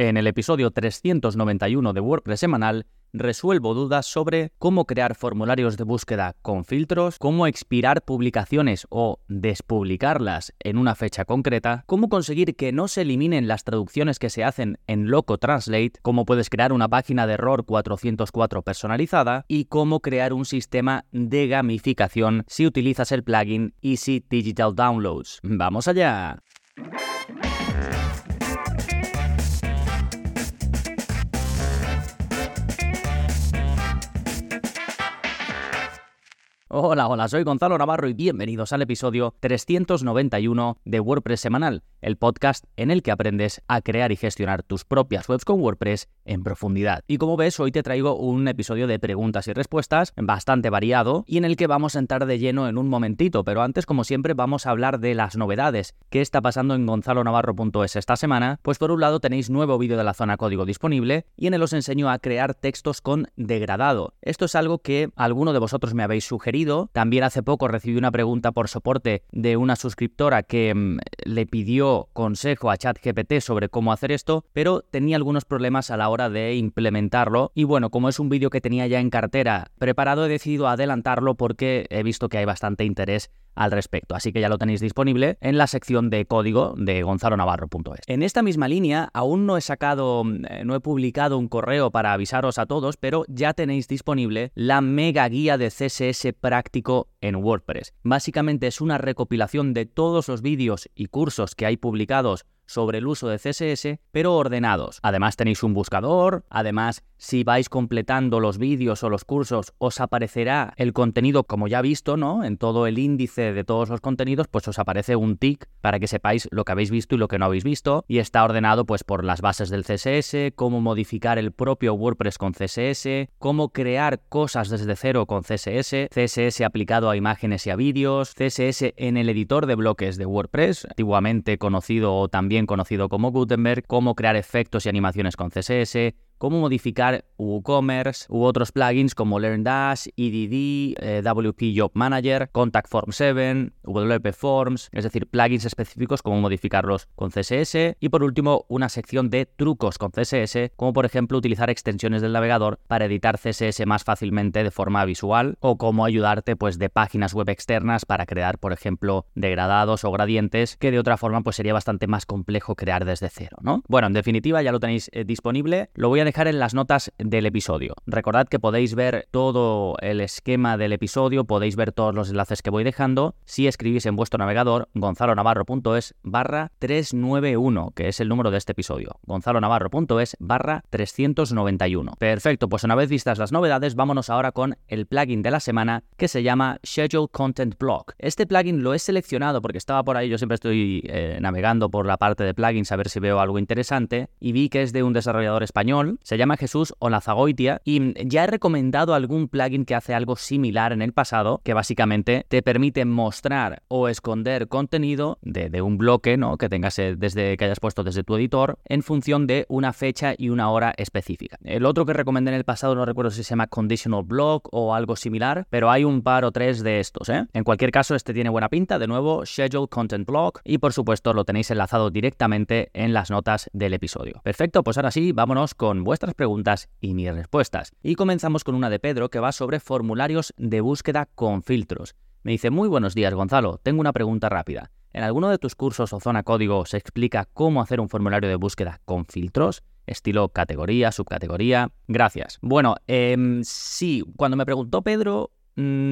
En el episodio 391 de WordPress semanal resuelvo dudas sobre cómo crear formularios de búsqueda con filtros, cómo expirar publicaciones o despublicarlas en una fecha concreta, cómo conseguir que no se eliminen las traducciones que se hacen en Loco Translate, cómo puedes crear una página de error 404 personalizada y cómo crear un sistema de gamificación si utilizas el plugin Easy Digital Downloads. ¡Vamos allá! Hola, hola, soy Gonzalo Navarro y bienvenidos al episodio 391 de WordPress Semanal, el podcast en el que aprendes a crear y gestionar tus propias webs con WordPress en profundidad. Y como ves, hoy te traigo un episodio de preguntas y respuestas bastante variado y en el que vamos a entrar de lleno en un momentito, pero antes, como siempre, vamos a hablar de las novedades. ¿Qué está pasando en gonzalonavarro.es esta semana? Pues por un lado tenéis nuevo vídeo de la zona código disponible y en él os enseño a crear textos con degradado. Esto es algo que alguno de vosotros me habéis sugerido también hace poco recibí una pregunta por soporte de una suscriptora que mm, le pidió consejo a ChatGPT sobre cómo hacer esto, pero tenía algunos problemas a la hora de implementarlo. Y bueno, como es un vídeo que tenía ya en cartera preparado, he decidido adelantarlo porque he visto que hay bastante interés al respecto. Así que ya lo tenéis disponible en la sección de código de gonzalonavarro.es. En esta misma línea, aún no he sacado, eh, no he publicado un correo para avisaros a todos, pero ya tenéis disponible la mega guía de CSS práctico en WordPress. Básicamente es una recopilación de todos los vídeos y cursos que hay publicados sobre el uso de CSS, pero ordenados. Además tenéis un buscador, además si vais completando los vídeos o los cursos os aparecerá el contenido como ya visto, ¿no? En todo el índice de todos los contenidos, pues os aparece un tick para que sepáis lo que habéis visto y lo que no habéis visto y está ordenado pues por las bases del CSS, cómo modificar el propio WordPress con CSS, cómo crear cosas desde cero con CSS, CSS aplicado a imágenes y a vídeos, CSS en el editor de bloques de WordPress, antiguamente conocido o también conocido como Gutenberg, cómo crear efectos y animaciones con CSS, cómo modificar WooCommerce u otros plugins como LearnDash, EDD, eh, WP Job Manager, Contact Form 7, WP Forms, es decir, plugins específicos, cómo modificarlos con CSS. Y por último, una sección de trucos con CSS, como por ejemplo utilizar extensiones del navegador para editar CSS más fácilmente de forma visual o cómo ayudarte pues de páginas web externas para crear, por ejemplo, degradados o gradientes que de otra forma pues sería bastante más complejo crear desde cero, ¿no? Bueno, en definitiva ya lo tenéis eh, disponible. Lo voy a dejar en las notas del episodio. Recordad que podéis ver todo el esquema del episodio, podéis ver todos los enlaces que voy dejando si escribís en vuestro navegador gonzalonavarro.es barra 391, que es el número de este episodio. gonzalonavarro.es barra 391. Perfecto, pues una vez vistas las novedades, vámonos ahora con el plugin de la semana que se llama Schedule Content Block. Este plugin lo he seleccionado porque estaba por ahí, yo siempre estoy eh, navegando por la parte de plugins a ver si veo algo interesante y vi que es de un desarrollador español se llama Jesús Olazagoitia y ya he recomendado algún plugin que hace algo similar en el pasado, que básicamente te permite mostrar o esconder contenido de, un bloque, ¿no? Que tengas eh, desde que hayas puesto desde tu editor en función de una fecha y una hora específica. El otro que recomendé en el pasado no recuerdo si se llama Conditional Block o algo similar, pero hay un par o tres de estos, ¿eh? En cualquier caso, este tiene buena pinta, de nuevo, Schedule Content Block y por supuesto lo tenéis enlazado directamente en las notas del episodio. Perfecto, pues ahora sí, vámonos con vuestras preguntas y mis respuestas. Y comenzamos con una de Pedro que va sobre formularios de búsqueda con filtros. Me dice, muy buenos días Gonzalo, tengo una pregunta rápida. ¿En alguno de tus cursos o zona código se explica cómo hacer un formulario de búsqueda con filtros? Estilo categoría, subcategoría. Gracias. Bueno, eh, sí, cuando me preguntó Pedro,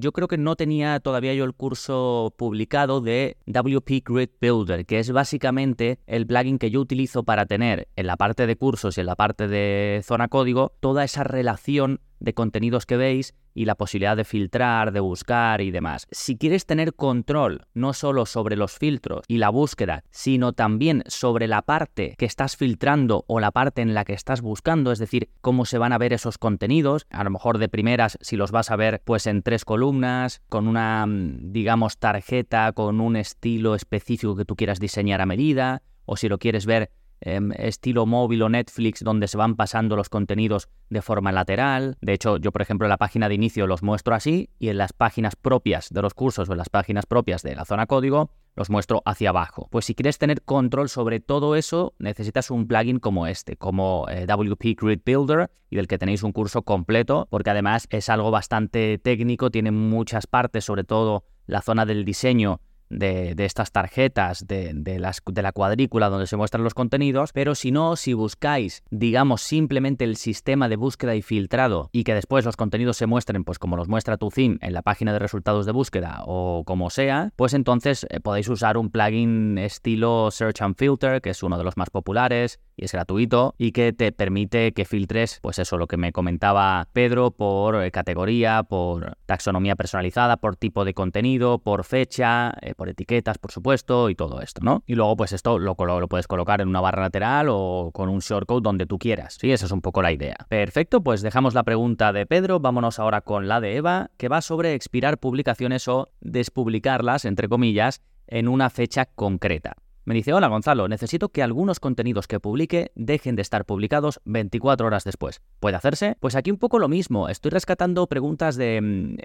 yo creo que no tenía todavía yo el curso publicado de WP Grid Builder, que es básicamente el plugin que yo utilizo para tener en la parte de cursos y en la parte de zona código toda esa relación de contenidos que veis y la posibilidad de filtrar, de buscar y demás. Si quieres tener control no solo sobre los filtros y la búsqueda, sino también sobre la parte que estás filtrando o la parte en la que estás buscando, es decir, cómo se van a ver esos contenidos, a lo mejor de primeras si los vas a ver pues en tres columnas, con una mm, digamos tarjeta, con un estilo específico que tú quieras diseñar a medida, o si lo quieres ver em, estilo móvil o Netflix donde se van pasando los contenidos de forma lateral. De hecho, yo por ejemplo en la página de inicio los muestro así y en las páginas propias de los cursos o en las páginas propias de la zona código los muestro hacia abajo. Pues si quieres tener control sobre todo eso, necesitas un plugin como este, como eh, WP Grid Builder y del que tenéis un curso completo, porque además es algo bastante técnico, tiene muchas partes, sobre todo la zona del diseño de, estas tarjetas, de, las, de la cuadrícula donde se muestran los contenidos, pero si no, si buscáis, digamos, simplemente el sistema de búsqueda y filtrado y que después los contenidos se muestren, pues como los muestra tu theme en la página de resultados de búsqueda o como sea, pues entonces eh, podéis usar un plugin estilo Search and Filter, que es uno de los más populares y es gratuito y que te permite que filtres, pues eso, lo que me comentaba Pedro, por eh, categoría, por taxonomía personalizada, por tipo de contenido, por fecha, eh, por etiquetas, por supuesto, y todo esto, ¿no? Y luego, pues esto lo, lo, puedes colocar en una barra lateral o con un shortcode donde tú quieras. Sí, esa es un poco la idea. Perfecto, pues dejamos la pregunta de Pedro, vámonos ahora con la de Eva, que va sobre expirar publicaciones o despublicarlas, entre comillas, en una fecha concreta. Me dice, hola Gonzalo, necesito que algunos contenidos que publique dejen de estar publicados 24 horas después. ¿Puede hacerse? Pues aquí un poco lo mismo. Estoy rescatando preguntas de, mm,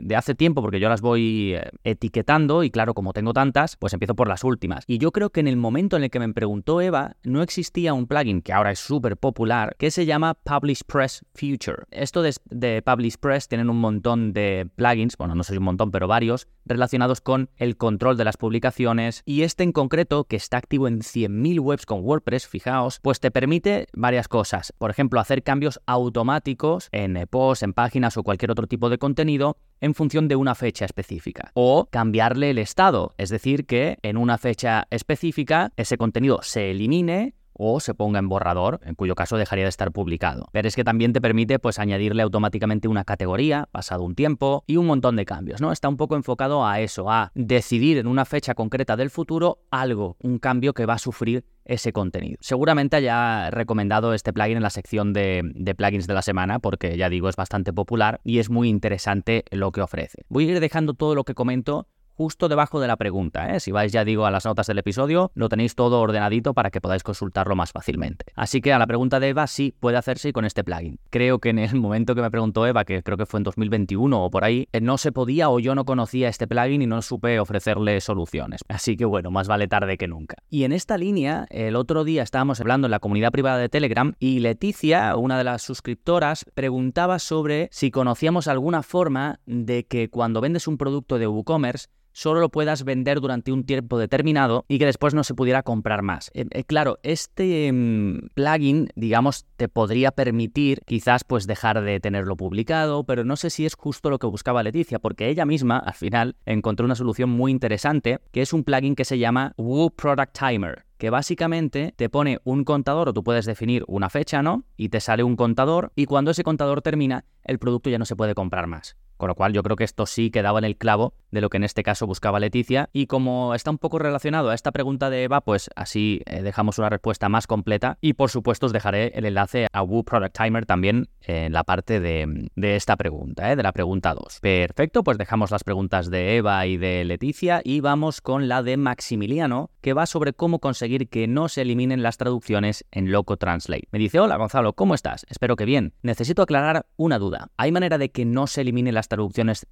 de hace tiempo porque yo las voy eh, etiquetando y claro, como tengo tantas, pues empiezo por las últimas. Y yo creo que en el momento en el que me preguntó Eva, no existía un plugin que ahora es súper popular que se llama Publish Press Future. Esto de, de Publish Press tienen un montón de plugins, bueno, no si un montón, pero varios, relacionados con el control de las publicaciones y este en concreto que está activo en 100.000 webs con WordPress, fijaos, pues te permite varias cosas. Por ejemplo, hacer cambios automáticos en posts, en páginas o cualquier otro tipo de contenido en función de una fecha específica. O cambiarle el estado, es decir, que en una fecha específica ese contenido se elimine o se ponga en borrador, en cuyo caso dejaría de estar publicado. Pero es que también te permite pues añadirle automáticamente una categoría pasado un tiempo y un montón de cambios, ¿no? Está un poco enfocado a eso, a decidir en una fecha concreta del futuro algo, un cambio que va a sufrir ese contenido. Seguramente haya recomendado este plugin en la sección de, de, plugins de la semana porque ya digo es bastante popular y es muy interesante lo que ofrece. Voy a ir dejando todo lo que comento justo debajo de la pregunta. ¿eh? Si vais, ya digo, a las notas del episodio, lo tenéis todo ordenadito para que podáis consultarlo más fácilmente. Así que a la pregunta de Eva, sí, puede hacerse con este plugin. Creo que en el momento que me preguntó Eva, que creo que fue en 2021 o por ahí, eh, no se podía o yo no conocía este plugin y no supe ofrecerle soluciones. Así que bueno, más vale tarde que nunca. Y en esta línea, el otro día estábamos hablando en la comunidad privada de Telegram y Leticia, una de las suscriptoras, preguntaba sobre si conocíamos alguna forma de que cuando vendes un producto de WooCommerce, solo lo puedas vender durante un tiempo determinado y que después no se pudiera comprar más. Eh, eh, claro, este mm, plugin, digamos, te podría permitir quizás pues dejar de tenerlo publicado, pero no sé si es justo lo que buscaba Leticia, porque ella misma al final encontró una solución muy interesante, que es un plugin que se llama Woo Product Timer que básicamente te pone un contador o tú puedes definir una fecha, ¿no? Y te sale un contador y cuando ese contador termina, el producto ya no se puede comprar más. Con lo cual yo creo que esto sí quedaba en el clavo de lo que en este caso buscaba Leticia. Y como está un poco relacionado a esta pregunta de Eva, pues así eh, dejamos una respuesta más completa. Y por supuesto os dejaré el enlace a Woo Product Timer también en la parte de, esta pregunta, ¿eh? de la pregunta 2. Perfecto, pues dejamos las preguntas de Eva y de Leticia y vamos con la de Maximiliano, que va sobre cómo conseguir que no se eliminen las traducciones en Loco Translate. Me dice, hola Gonzalo, ¿cómo estás? Espero que bien. Necesito aclarar una duda. ¿Hay manera de que no se eliminen las traducciones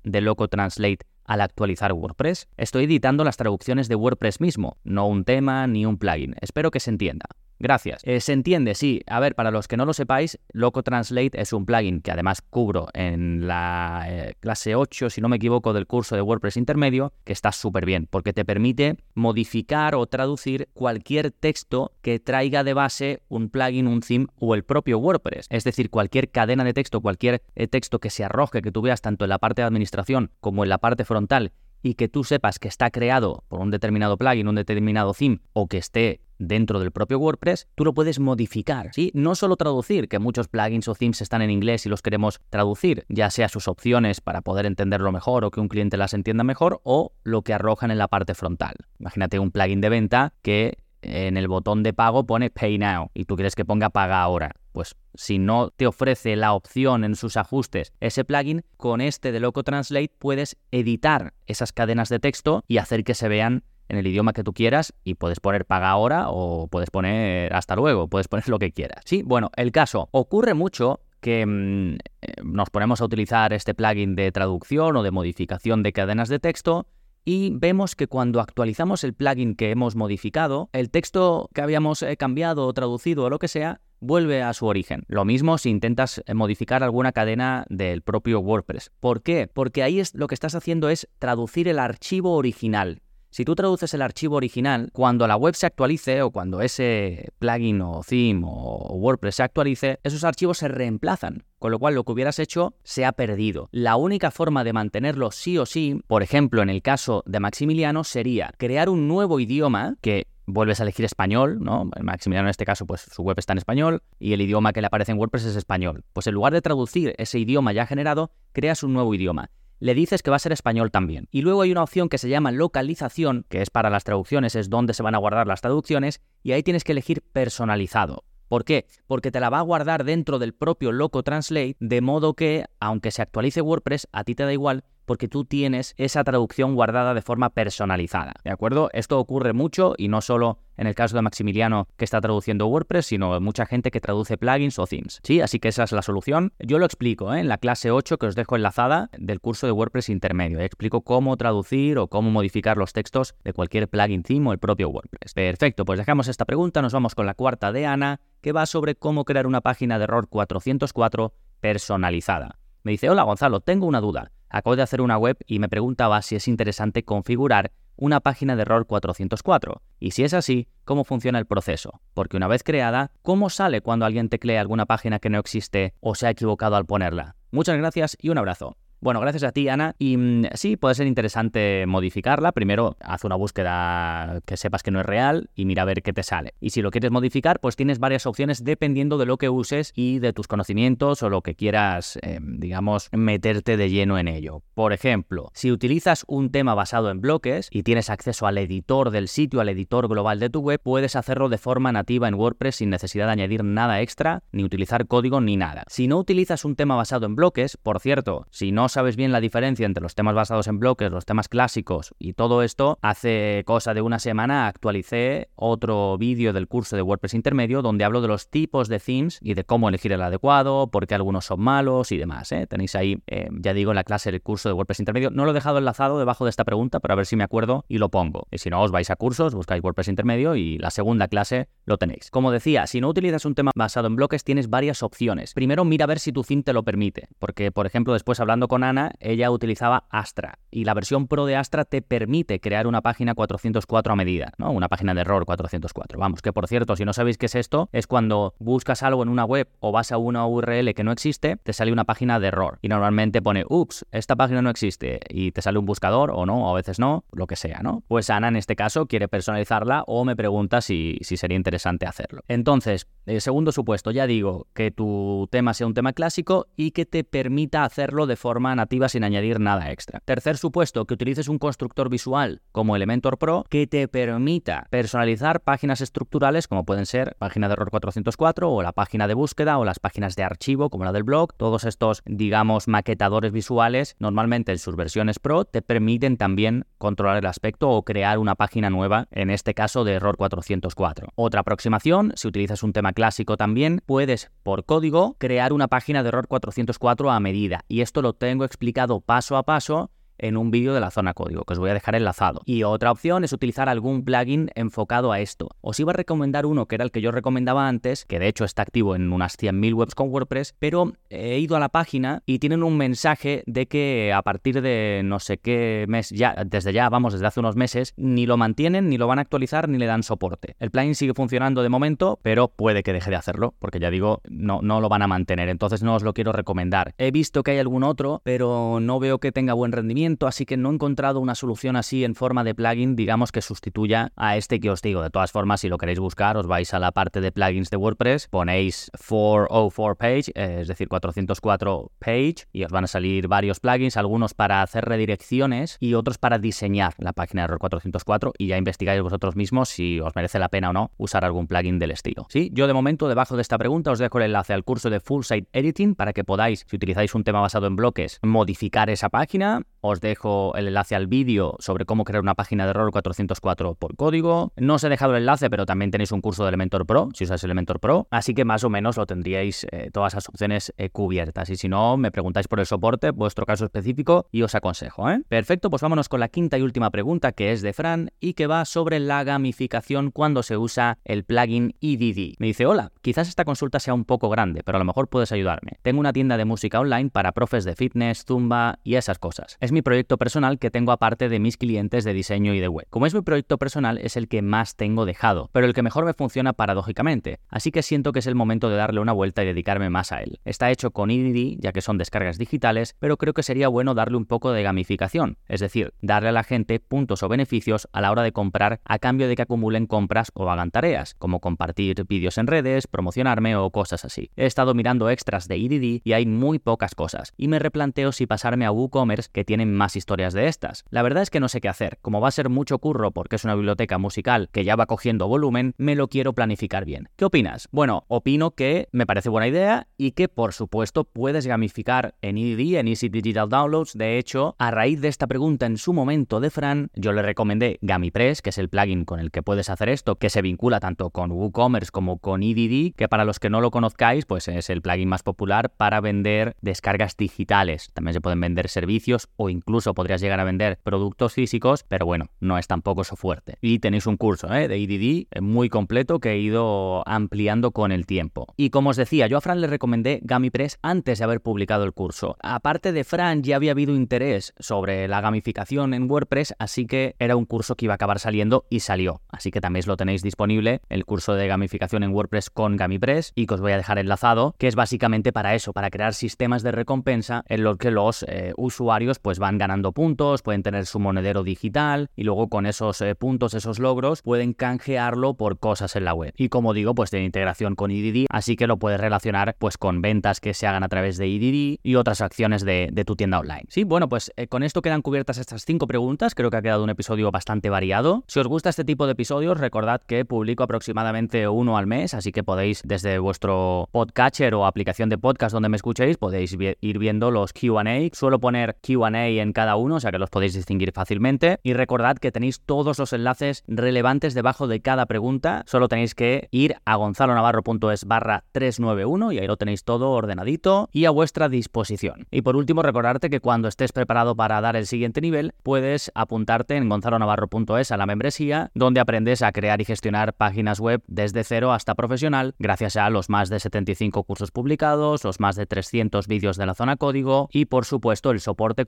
de Loco Translate al actualizar WordPress. Estoy editando las traducciones de WordPress mismo, no un tema ni un plugin. Espero que se entienda. Gracias. Eh, se entiende, sí. A ver, para los que no lo sepáis, Loco Translate es un plugin que además cubro en la eh, clase 8, si no me equivoco, del curso de WordPress intermedio, que está súper bien, porque te permite modificar o traducir cualquier texto que traiga de base un plugin, un theme o el propio WordPress. Es decir, cualquier cadena de texto, cualquier eh, texto que se arroje, que tú veas tanto en la parte de administración como en la parte frontal y que tú sepas que está creado por un determinado plugin, un determinado theme o que esté dentro del propio WordPress, tú lo puedes modificar, ¿sí? No solo traducir, que muchos plugins o themes están en inglés y los queremos traducir, ya sea sus opciones para poder entenderlo mejor o que un cliente las entienda mejor, o lo que arrojan en la parte frontal. Imagínate un plugin de venta que en el botón de pago pone Pay Now y tú quieres que ponga Paga ahora. Pues si no te ofrece la opción en sus ajustes ese plugin, con este de Loco Translate puedes editar esas cadenas de texto y hacer que se vean en el idioma que tú quieras y puedes poner paga ahora o puedes poner hasta luego, puedes poner lo que quieras. Sí, bueno, el caso ocurre mucho que mm, eh, nos ponemos a utilizar este plugin de traducción o de modificación de cadenas de texto y vemos que cuando actualizamos el plugin que hemos modificado, el texto que habíamos eh, cambiado o traducido o lo que sea, vuelve a su origen. Lo mismo si intentas eh, modificar alguna cadena del propio WordPress. ¿Por qué? Porque ahí es, lo que estás haciendo es traducir el archivo original. Si tú traduces el archivo original, cuando la web se actualice o cuando ese plugin o theme o WordPress se actualice, esos archivos se reemplazan con lo cual lo que hubieras hecho se ha perdido. La única forma de mantenerlo sí o sí, por ejemplo en el caso de Maximiliano, sería crear un nuevo idioma que vuelves a elegir español, ¿no? Maximiliano en este caso, pues su web está en español y el idioma que le aparece en WordPress es español. Pues en lugar de traducir ese idioma ya generado, creas un nuevo idioma le dices que va a ser español también. Y luego hay una opción que se llama localización, que es para las traducciones, es donde se van a guardar las traducciones, y ahí tienes que elegir personalizado. ¿Por qué? Porque te la va a guardar dentro del propio Loco Translate, de modo que, aunque se actualice WordPress, a ti te da igual porque tú tienes esa traducción guardada de forma personalizada. ¿De acuerdo? Esto ocurre mucho y no solo en el caso de Maximiliano que está traduciendo WordPress, sino mucha gente que traduce plugins o themes. Sí, así que esa es la solución. Yo lo explico ¿eh? en la clase 8 que os dejo enlazada del curso de WordPress intermedio. Explico cómo traducir o cómo modificar los textos de cualquier plugin theme o el propio WordPress. Perfecto, pues dejamos esta pregunta, nos vamos con la cuarta de Ana, que va sobre cómo crear una página de error 404 personalizada. Me dice, hola Gonzalo, tengo una duda. Acabo de hacer una web y me preguntaba si es interesante configurar una página de error 404. Y si es así, ¿cómo funciona el proceso? Porque una vez creada, ¿cómo sale cuando alguien teclea alguna página que no existe o se ha equivocado al ponerla? Muchas gracias y un abrazo. Bueno, gracias a ti, Ana. Y mm, sí, puede ser interesante modificarla. Primero, haz una búsqueda que sepas que no es real y mira a ver qué te sale. Y si lo quieres modificar, pues tienes varias opciones dependiendo de lo que uses y de tus conocimientos o lo que quieras, em, digamos, meterte de lleno en ello. Por ejemplo, si utilizas un tema basado en bloques y tienes acceso al editor del sitio, al editor global de tu web, puedes hacerlo de forma nativa en WordPress sin necesidad de añadir nada extra, ni utilizar código ni nada. Si no utilizas un tema basado en bloques, por cierto, si no sabes bien la diferencia entre los temas basados en bloques, los temas clásicos y todo esto, hace cosa de una semana actualicé otro vídeo del curso de WordPress intermedio donde hablo de los tipos de themes y de cómo elegir el adecuado, por qué algunos son malos y demás. ¿eh? Tenéis ahí, eh, ya digo, en la clase del curso de WordPress intermedio. No lo he dejado enlazado debajo de esta pregunta, pero a ver si me acuerdo y lo pongo. Y si no, os vais a cursos, buscáis WordPress intermedio y la segunda clase lo tenéis. Como decía, si no utilizas un tema basado en bloques, tienes varias opciones. Primero, mira a ver si tu theme te lo permite, porque, por ejemplo, después hablando con Ana, ella utilizaba Astra y la versión Pro de Astra te permite crear una página 404 a medida, ¿no? Una página de error 404. Vamos, que por cierto, si no sabéis qué es esto, es cuando buscas algo en una web o vas a una URL que no existe, te sale una página de error y normalmente pone, ups, esta página no existe y te sale un buscador o no, o a veces no, lo que sea, ¿no? Pues Ana en este caso quiere personalizarla o me pregunta si, si sería interesante hacerlo. Entonces, el segundo supuesto, ya digo, que tu tema sea un tema clásico y que te permita hacerlo de forma nativa sin añadir nada extra. Tercer supuesto, que utilices un constructor visual como Elementor Pro que te permita personalizar páginas estructurales como pueden ser página de error 404 o la página de búsqueda o las páginas de archivo como la del blog. Todos estos, digamos, maquetadores visuales, normalmente en sus versiones Pro, te permiten también controlar el aspecto o crear una página nueva, en este caso de error 404. Otra aproximación, si utilizas un tema clásico también, puedes por código crear una página de error 404 a medida. Y esto lo tengo explicado paso a paso en un vídeo de la zona código, que os voy a dejar enlazado. Y otra opción es utilizar algún plugin enfocado a esto. Os iba a recomendar uno que era el que yo recomendaba antes, que de hecho está activo en unas 100.000 webs con WordPress, pero he ido a la página y tienen un mensaje de que a partir de no sé qué mes, ya desde ya, vamos, desde hace unos meses, ni lo mantienen, ni lo van a actualizar, ni le dan soporte. El plugin sigue funcionando de momento, pero puede que deje de hacerlo, porque ya digo, no, no lo van a mantener, entonces no os lo quiero recomendar. He visto que hay algún otro, pero no veo que tenga buen rendimiento así que no he encontrado una solución así en forma de plugin, digamos que sustituya a este que os digo. De todas formas, si lo queréis buscar, os vais a la parte de plugins de WordPress, ponéis 404 page, eh, es decir, 404 page, y os van a salir varios plugins, algunos para hacer redirecciones y otros para diseñar la página de error 404 y ya investigáis vosotros mismos si os merece la pena o no usar algún plugin del estilo. Sí, yo de momento debajo de esta pregunta os dejo el enlace al curso de Full Site Editing para que podáis, si utilizáis un tema basado en bloques, modificar esa página os dejo el enlace al vídeo sobre cómo crear una página de error 404 por código. No os he dejado el enlace, pero también tenéis un curso de Elementor Pro, si usáis Elementor Pro, así que más o menos lo tendríais eh, todas las opciones eh, cubiertas. Y si no, me preguntáis por el soporte, vuestro caso específico, y os aconsejo. ¿eh? Perfecto, pues vámonos con la quinta y última pregunta que es de Fran y que va sobre la gamificación cuando se usa el plugin EDD. Me dice, hola, quizás esta consulta sea un poco grande, pero a lo mejor puedes ayudarme. Tengo una tienda de música online para profes de fitness, zumba y esas cosas. Es mi proyecto personal que tengo aparte de mis clientes de diseño y de web. Como es mi proyecto personal, es el que más tengo dejado, pero el que mejor me funciona paradójicamente, así que siento que es el momento de darle una vuelta y dedicarme más a él. Está hecho con EDD, ya que son descargas digitales, pero creo que sería bueno darle un poco de gamificación, es decir, darle a la gente puntos o beneficios a la hora de comprar a cambio de que acumulen compras o hagan tareas, como compartir vídeos en redes, promocionarme o cosas así. He estado mirando extras de EDD y hay muy pocas cosas, y me replanteo si pasarme a WooCommerce que más historias de estas. La verdad es que no sé qué hacer, como va a ser mucho curro porque es una biblioteca musical que ya va cogiendo volumen, me lo quiero planificar bien. ¿Qué opinas? Bueno, opino que me parece buena idea y que por supuesto puedes gamificar en EDD, en Easy Digital Downloads. De hecho, a raíz de esta pregunta en su momento de Fran, yo le recomendé GamiPress, que es el plugin con el que puedes hacer esto, que se vincula tanto con WooCommerce como con EDD, que para los que no lo conozcáis, pues es el plugin más popular para vender descargas digitales. También se pueden vender servicios o incluso podrías llegar a vender productos físicos, pero bueno, no es tampoco eso fuerte. Y tenéis un curso ¿eh? de EDD eh, muy completo que he ido ampliando con el tiempo. Y como os decía, yo a Fran le recomendé GamiPress antes de haber publicado el curso. Aparte de Fran, ya había habido interés sobre la gamificación en WordPress, así que era un curso que iba a acabar saliendo y salió. Así que también lo tenéis disponible, el curso de gamificación en WordPress con GamiPress, y que os voy a dejar enlazado, que es básicamente para eso, para crear sistemas de recompensa en los que los eh, usuarios pues van ganando puntos, pueden tener su monedero digital y luego con esos eh, puntos, esos logros, pueden canjearlo por cosas en la web. Y como digo, pues tiene integración con EDD, así que lo puedes relacionar pues con ventas que se hagan a través de EDD y otras acciones de, tu tienda online. Sí, bueno, pues eh, con esto quedan cubiertas estas cinco preguntas, creo que ha quedado un episodio bastante variado. Si os gusta este tipo de episodios, recordad que publico aproximadamente uno al mes, así que podéis desde vuestro podcatcher o aplicación de podcast donde me escuchéis, podéis ir viendo los QA. Suelo poner QA en cada uno, o sea que los podéis distinguir fácilmente. Y recordad que tenéis todos los enlaces relevantes debajo de cada pregunta. Solo tenéis que ir a gonzalonavarro.es barra 391 y ahí lo tenéis todo ordenadito y a vuestra disposición. Y por último, recordarte que cuando estés preparado para dar el siguiente nivel, puedes apuntarte en gonzalonavarro.es a la membresía, donde aprendes a crear y gestionar páginas web desde cero hasta profesional, gracias a los más de 75 cursos publicados, los más de 300 vídeos de la zona código y por supuesto el soporte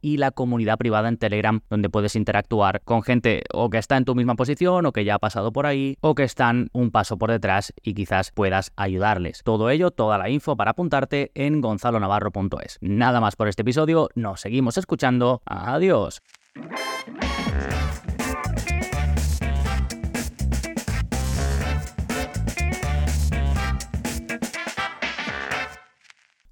y la comunidad privada en Telegram, donde puedes interactuar con gente o que está en tu misma posición o que ya ha pasado por ahí o que están un paso por detrás y quizás puedas ayudarles. Todo ello, toda la info para apuntarte en gonzalonavarro.es. Nada más por este episodio, nos seguimos escuchando. Adiós.